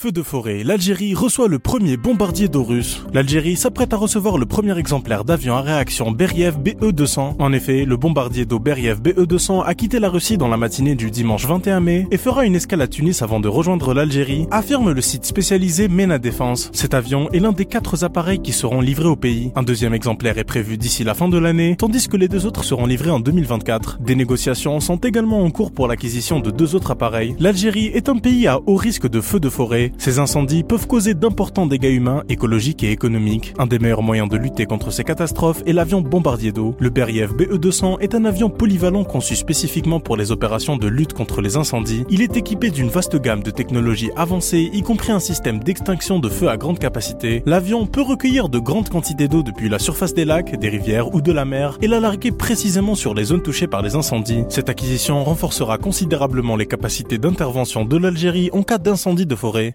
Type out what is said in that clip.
Feu de forêt, l'Algérie reçoit le premier bombardier d'eau russe. L'Algérie s'apprête à recevoir le premier exemplaire d'avion à réaction Beriev BE-200. En effet, le bombardier d'eau Beriev BE-200 a quitté la Russie dans la matinée du dimanche 21 mai et fera une escale à Tunis avant de rejoindre l'Algérie, affirme le site spécialisé MENA Défense. Cet avion est l'un des quatre appareils qui seront livrés au pays. Un deuxième exemplaire est prévu d'ici la fin de l'année, tandis que les deux autres seront livrés en 2024. Des négociations sont également en cours pour l'acquisition de deux autres appareils. L'Algérie est un pays à haut risque de feu de forêt ces incendies peuvent causer d'importants dégâts humains, écologiques et économiques. Un des meilleurs moyens de lutter contre ces catastrophes est l'avion bombardier d'eau. Le Beriev BE-200 est un avion polyvalent conçu spécifiquement pour les opérations de lutte contre les incendies. Il est équipé d'une vaste gamme de technologies avancées, y compris un système d'extinction de feu à grande capacité. L'avion peut recueillir de grandes quantités d'eau depuis la surface des lacs, des rivières ou de la mer et la larguer précisément sur les zones touchées par les incendies. Cette acquisition renforcera considérablement les capacités d'intervention de l'Algérie en cas d'incendie de forêt.